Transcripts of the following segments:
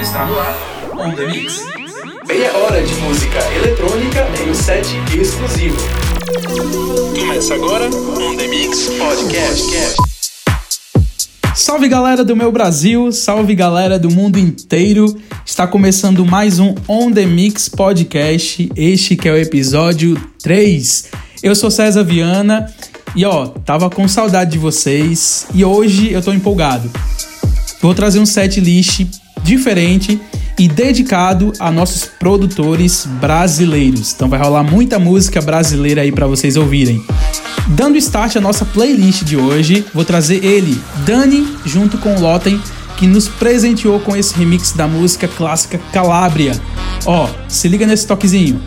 Está no ar, On The Mix. Meia hora de música eletrônica em um set exclusivo. Começa agora On The Mix Podcast. Salve galera do meu Brasil, salve galera do mundo inteiro. Está começando mais um On The Mix Podcast, este que é o episódio 3. Eu sou César Viana e ó, tava com saudade de vocês e hoje eu tô empolgado. Vou trazer um set list diferente e dedicado a nossos produtores brasileiros. Então vai rolar muita música brasileira aí para vocês ouvirem. Dando start à nossa playlist de hoje, vou trazer ele, Dani, junto com Lotten, que nos presenteou com esse remix da música clássica Calabria. Ó, se liga nesse toquezinho.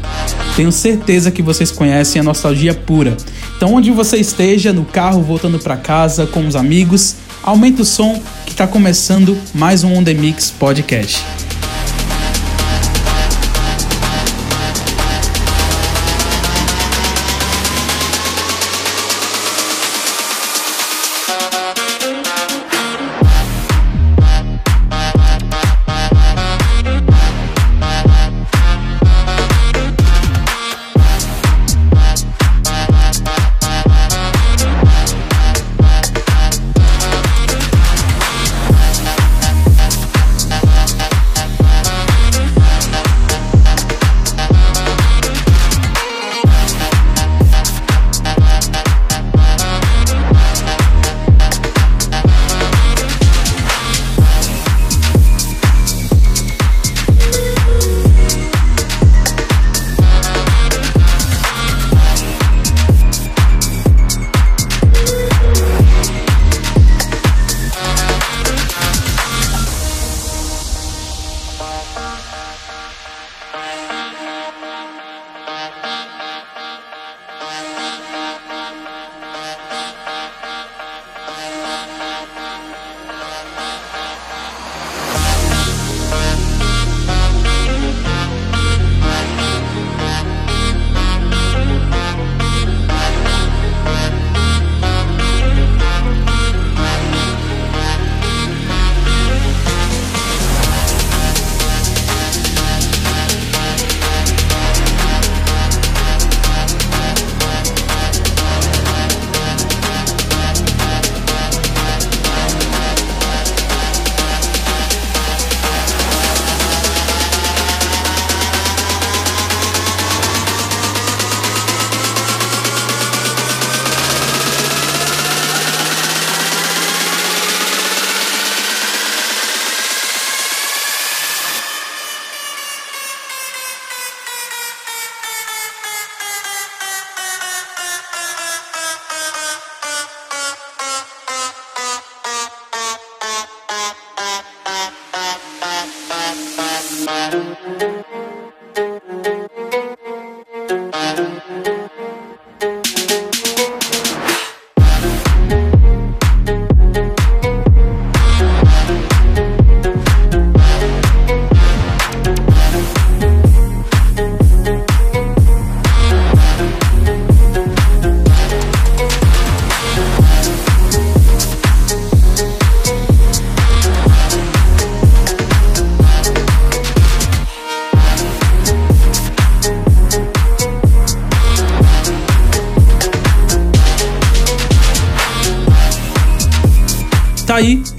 Tenho certeza que vocês conhecem a nostalgia pura. Então, onde você esteja, no carro, voltando para casa, com os amigos, aumenta o som está começando mais um On The Mix Podcast.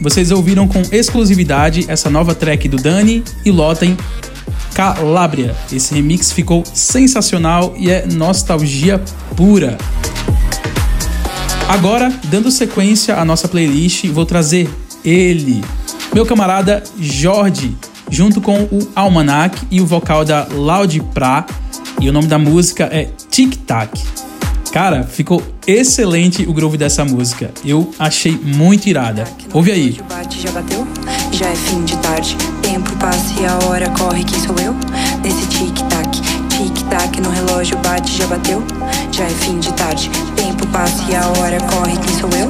Vocês ouviram com exclusividade essa nova track do Dani e Lotten, Calabria. Esse remix ficou sensacional e é nostalgia pura. Agora, dando sequência à nossa playlist, vou trazer ele, meu camarada Jorge, junto com o Almanac e o vocal da Loud Pra, e o nome da música é Tic Tac. Cara, ficou excelente o groove dessa música. Eu achei muito irada. Ouve aí. Bate, já bateu? Já é fim de tarde. Tempo passa e a hora corre. Quem sou eu? Nesse tic-tac, tic-tac no relógio bate, já bateu? Já é fim de tarde. Tempo passa e a hora corre. Quem sou eu?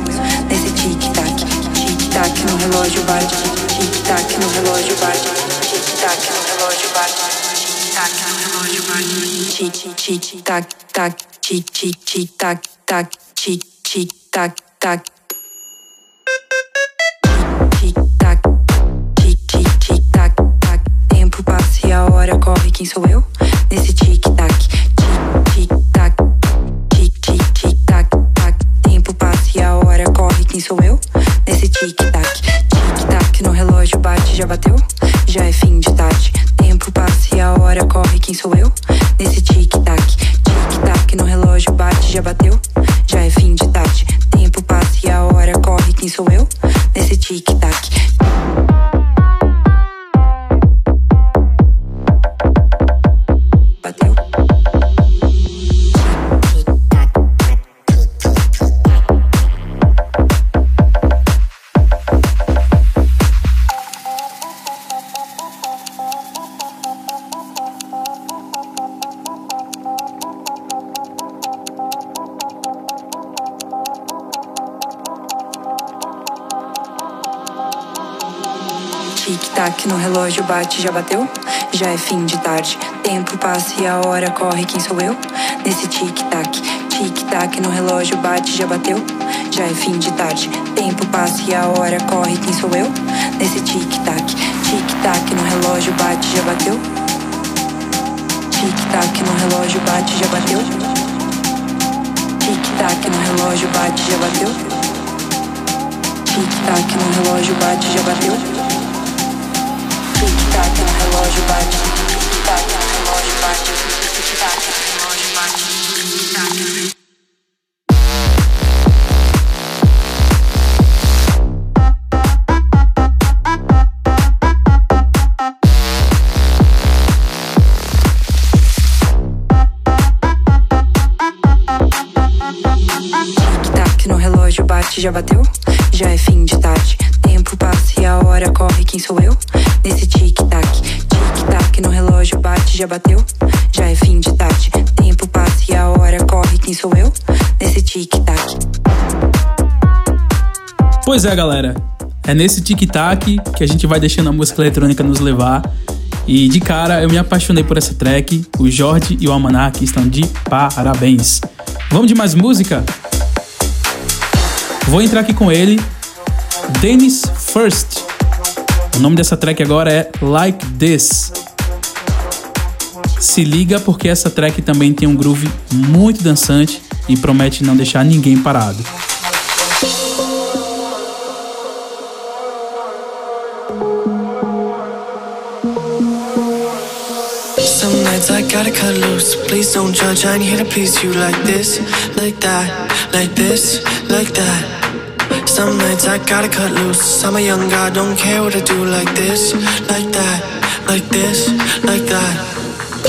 Nesse tic-tac, tic-tac no relógio bate, tic-tac no relógio bate, tic-tac no relógio bate, tic-tac no relógio bate, tic-tic-tac, tac, tic-tic-tac, tac, tic-tic-tac, tac. Tic-tac, tic-tic-tac, tac, a hora corre, quem sou eu? Nesse tic-tac, tic-tic-tac, tic-tic-tic-tac, tac. Tempo passa e a hora corre, quem sou eu? Nesse tic-tac, tic-tac, no relógio bate, já bateu? Já é fim de tarde. Tempo passa e a hora corre, quem sou eu? Nesse tic-tac, tic-tac, no relógio bate, já bateu? Já é fim de tarde. Tempo passa e a hora corre, quem sou eu? Nesse tic-tac. Relógio bate, já bateu? Já é fim de tarde. Tempo passa e a hora corre, quem sou eu? Nesse tic-tac, tic-tac no relógio bate, já bateu? Já é fim de tarde. Tempo passa e a hora corre, quem sou eu? Nesse tic-tac, tic-tac no relógio bate, já bateu? Tic-tac no relógio bate, já bateu? Tic-tac no relógio bate, já bateu? Tic-tac no relógio bate, já bateu? Relógio bate, tic-tac relógio bate, tic-tac relógio bate, tic-tac. No relógio bate, já bateu? Já é fim de tarde. Tempo passa e a hora corre, quem sou eu? Nesse tic-tac, tic-tac no relógio bate, já bateu? Já é fim de tarde. Tempo passa e a hora corre, quem sou eu? Nesse tic-tac. Pois é, galera. É nesse tic-tac que a gente vai deixando a música eletrônica nos levar. E de cara eu me apaixonei por essa track. O Jorge e o Almanac estão de parabéns. Vamos de mais música? Vou entrar aqui com ele, Dennis First. O nome dessa track agora é Like This. Se liga porque essa track também tem um groove muito dançante e promete não deixar ninguém parado. Gotta cut loose. Please don't judge. I ain't here to please you like this, like that, like this, like that. Some nights I gotta cut loose. I'm a young guy, don't care what I do like this, like that, like this, like that.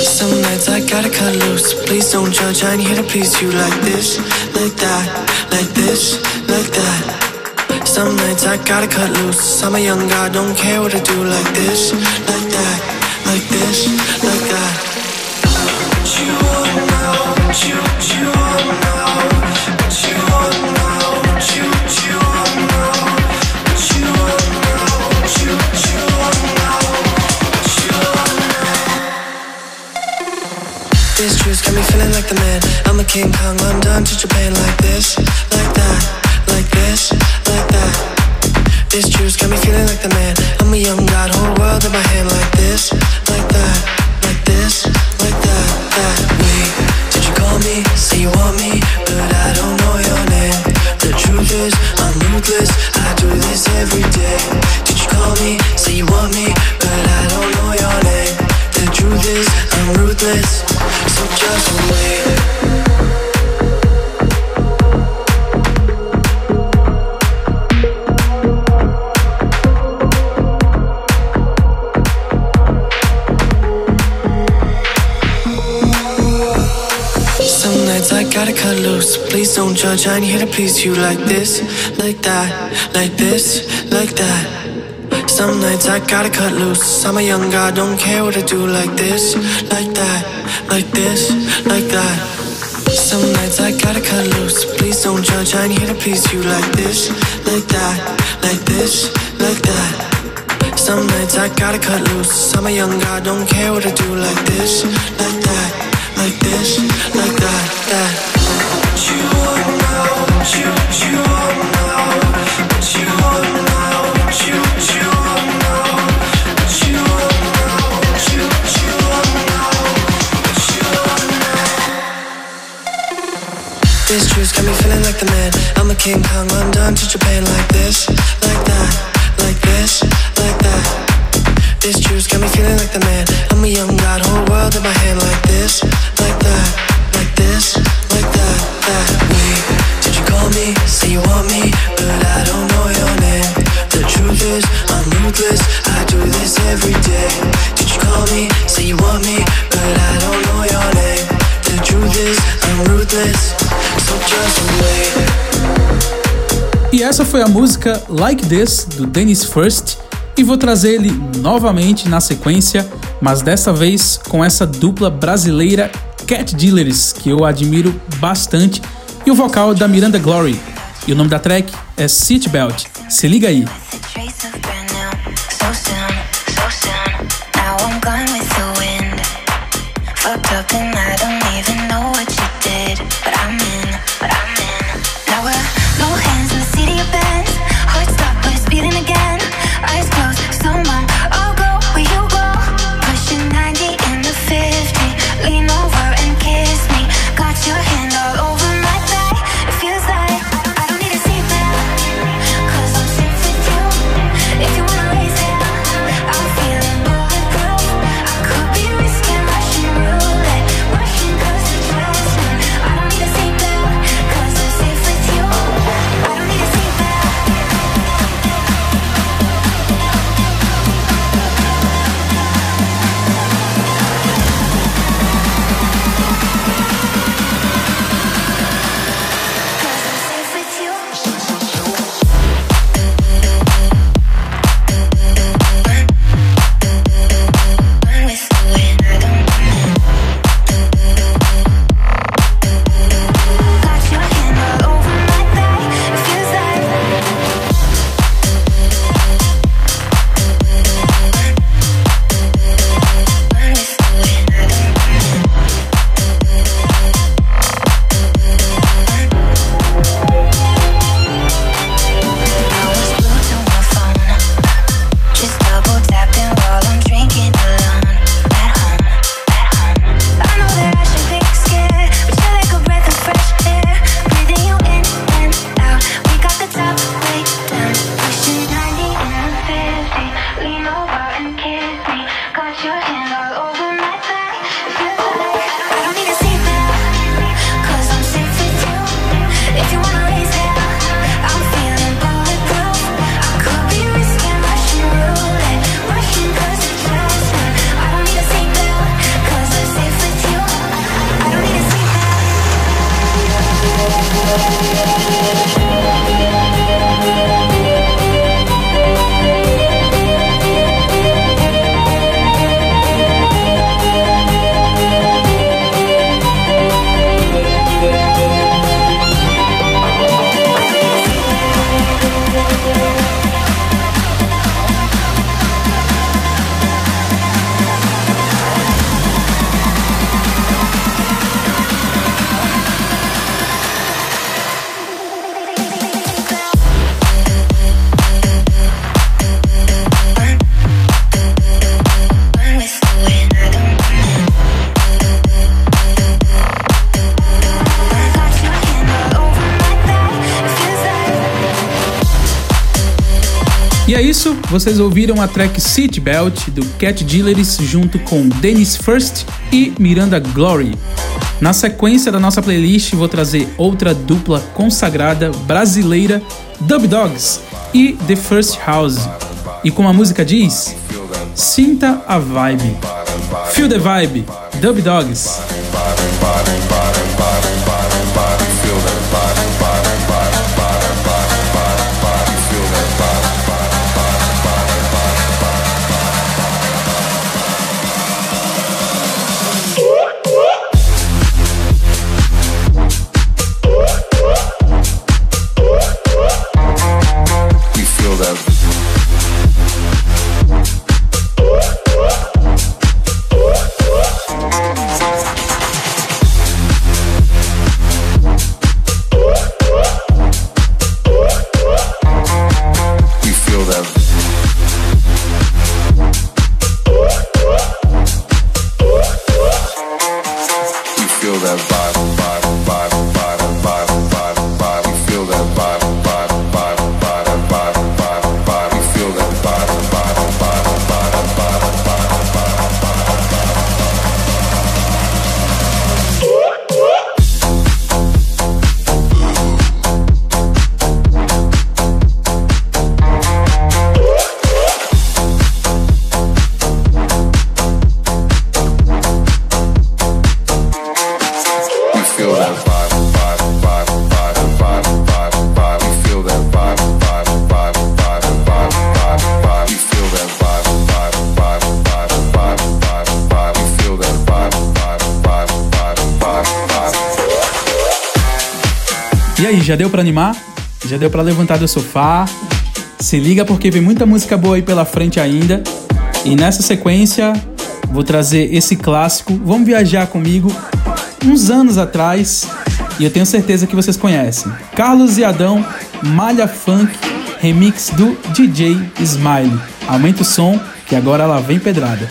Some nights I gotta cut loose. Please don't judge. I ain't here to please you like this, like that, like this, like that. Some nights I gotta cut loose. I'm a young guy, don't care what I do like this, like that, like this, like that. King Kong, London to Japan like this, like that, like this, like that. This juice got me feeling like the man. Ain't here to please you like this, like that, like this, like that. Some nights I gotta cut loose. I'm a young guy, don't care what I do like this, like that, like this, like that. Some nights I gotta cut loose. Please don't judge. I ain't here to please you like this, like that, like this, like that. Some nights I gotta cut loose. I'm a young guy, don't care what I do like this, like that, like this, like that, that. King Kong London to Japan like this, like that, like this, like that. This juice got me feeling like the man. I'm a young god, whole world in my hand like this, like that, like this, like that, that. Wait, did you call me? Say you want me, but I don't know your name. The truth is, I'm ruthless. I do this every day. Did you call me? Say you want me, but I don't know your name. The truth is, I'm ruthless. So just wait. E essa foi a música Like This do Dennis First. E vou trazer ele novamente na sequência, mas dessa vez com essa dupla brasileira Cat Dealers, que eu admiro bastante, e o vocal da Miranda Glory. E o nome da track é Seatbelt. Se liga aí. Vocês ouviram a track Seatbelt do Cat Dealers junto com Dennis First e Miranda Glory. Na sequência da nossa playlist, vou trazer outra dupla consagrada brasileira, Dub Dogs e The First House. E como a música diz, sinta a vibe. Feel the vibe, Dub Dogs. E aí, já deu para animar? Já deu para levantar do sofá? Se liga porque vem muita música boa aí pela frente ainda. E nessa sequência, vou trazer esse clássico. Vamos viajar comigo uns anos atrás e eu tenho certeza que vocês conhecem. Carlos e Adão, Malha Funk, remix do DJ Smile. Aumenta o som que agora ela vem pedrada.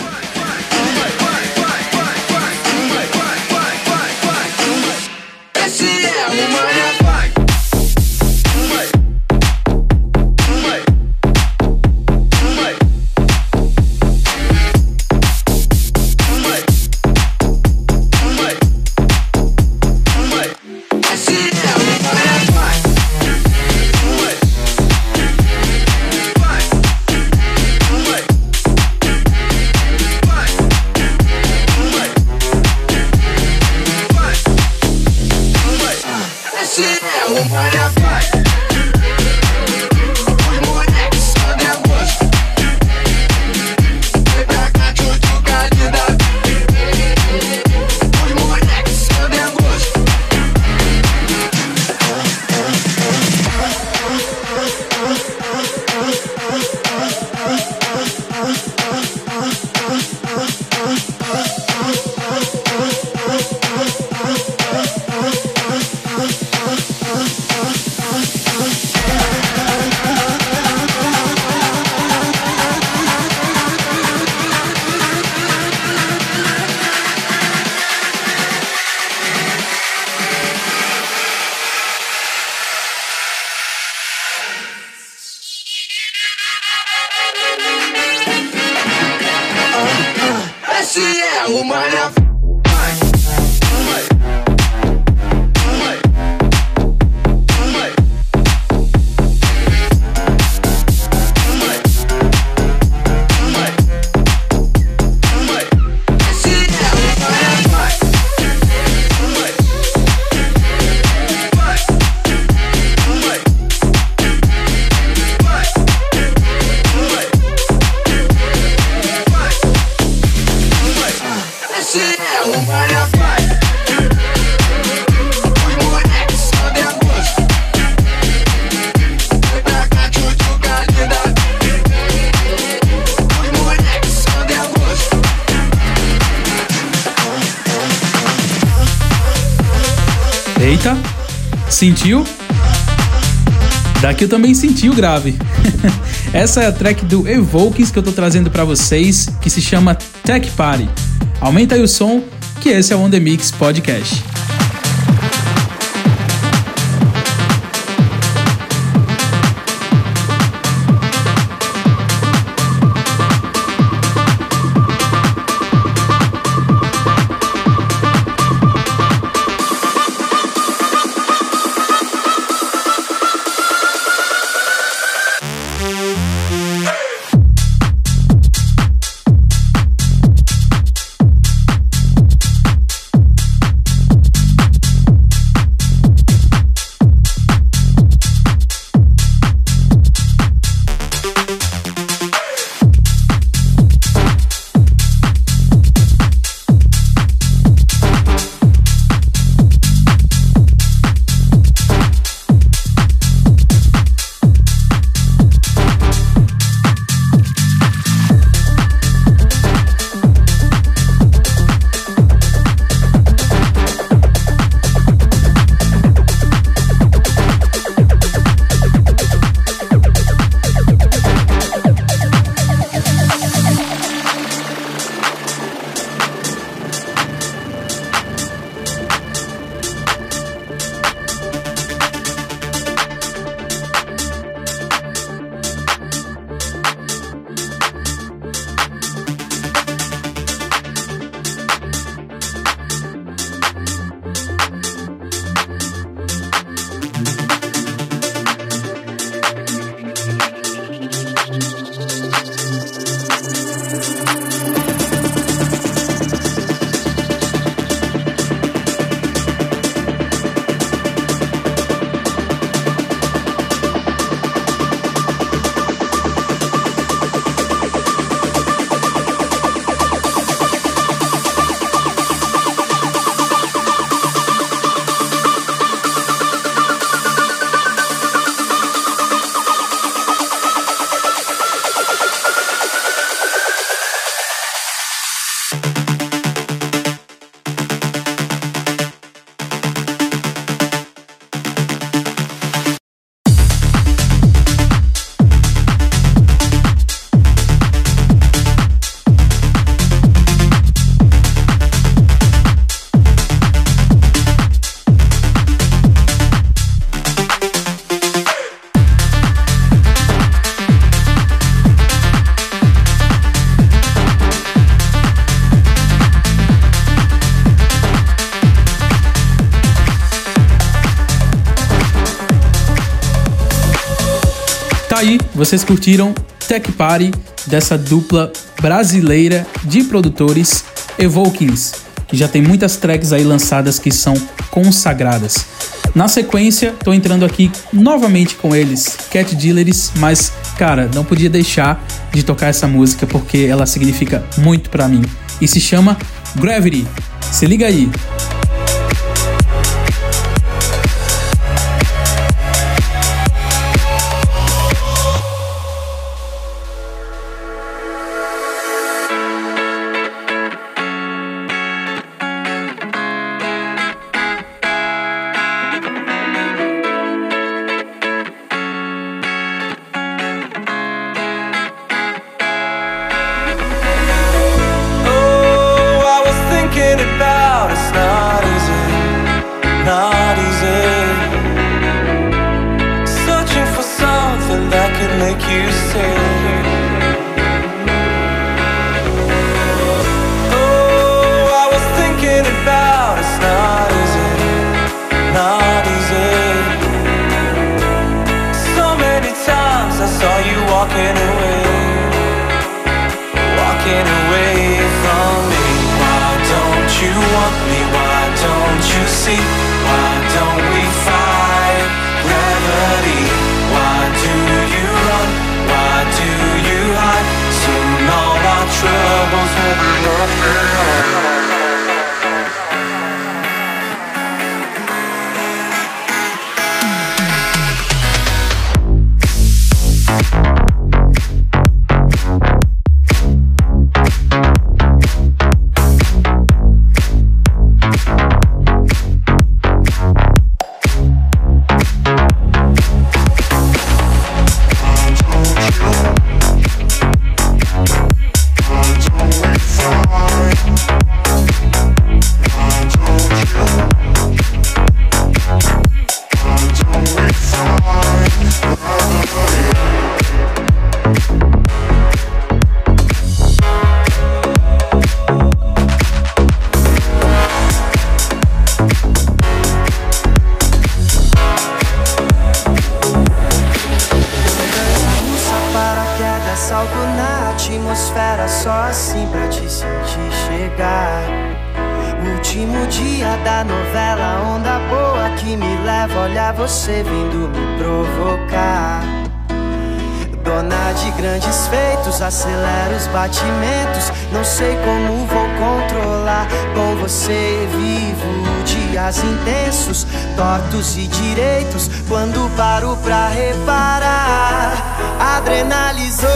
Sentiu? Daqui eu também senti o grave. Essa é a track do Evokes que eu tô trazendo para vocês, que se chama Tech Party. Aumenta aí o som, que esse é o On The Mix Podcast. Vocês curtiram Tech Party dessa dupla brasileira de produtores Evokings, que já tem muitas tracks aí lançadas que são consagradas. Na sequência, tô entrando aqui novamente com eles, Cat Dealers, mas cara, não podia deixar de tocar essa música porque ela significa muito para mim e se chama Gravity. Se liga aí. De grandes feitos, acelera os batimentos. Não sei como vou controlar. Com você vivo dias intensos, tortos e direitos. Quando paro pra reparar, adrenalizou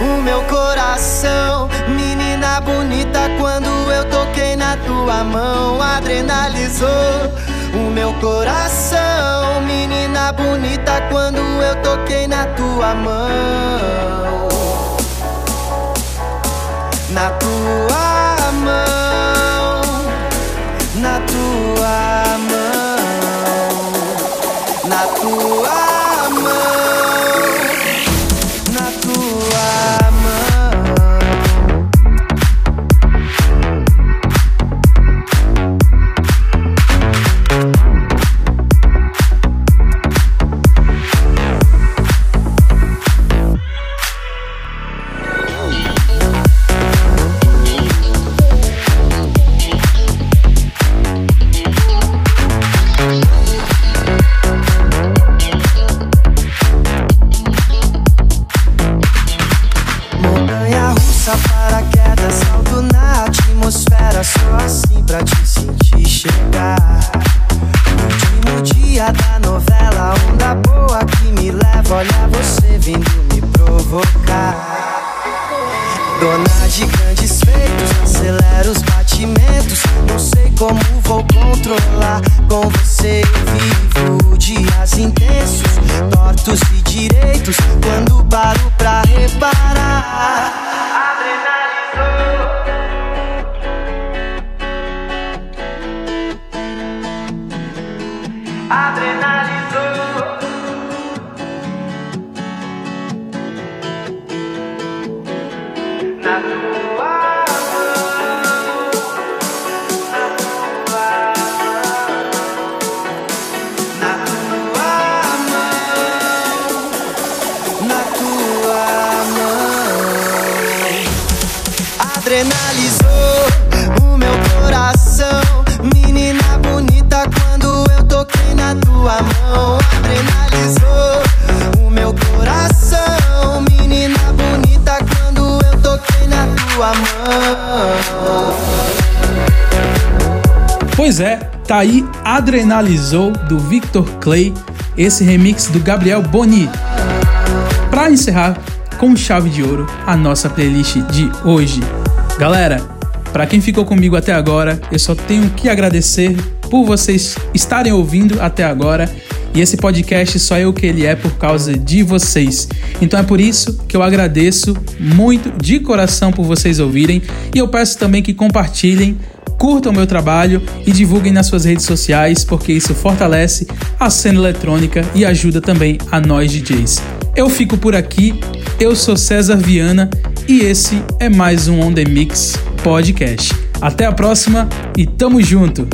o meu coração. Menina bonita, quando eu toquei na tua mão, adrenalizou o meu coração, menina bonita, quando eu toquei na tua mão. Na tua mão, na tua mão, na tua mão, Pois é, tá aí Adrenalizou do Victor Clay, esse remix do Gabriel Boni. Para encerrar com chave de ouro a nossa playlist de hoje. Galera, para quem ficou comigo até agora, eu só tenho que agradecer por vocês estarem ouvindo até agora. E esse podcast só é o que ele é por causa de vocês. Então é por isso que eu agradeço muito de coração por vocês ouvirem e eu peço também que compartilhem curtam o meu trabalho e divulguem nas suas redes sociais, porque isso fortalece a cena eletrônica e ajuda também a nós DJs. Eu fico por aqui, eu sou César Viana e esse é mais um On The Mix podcast. Até a próxima e tamo junto!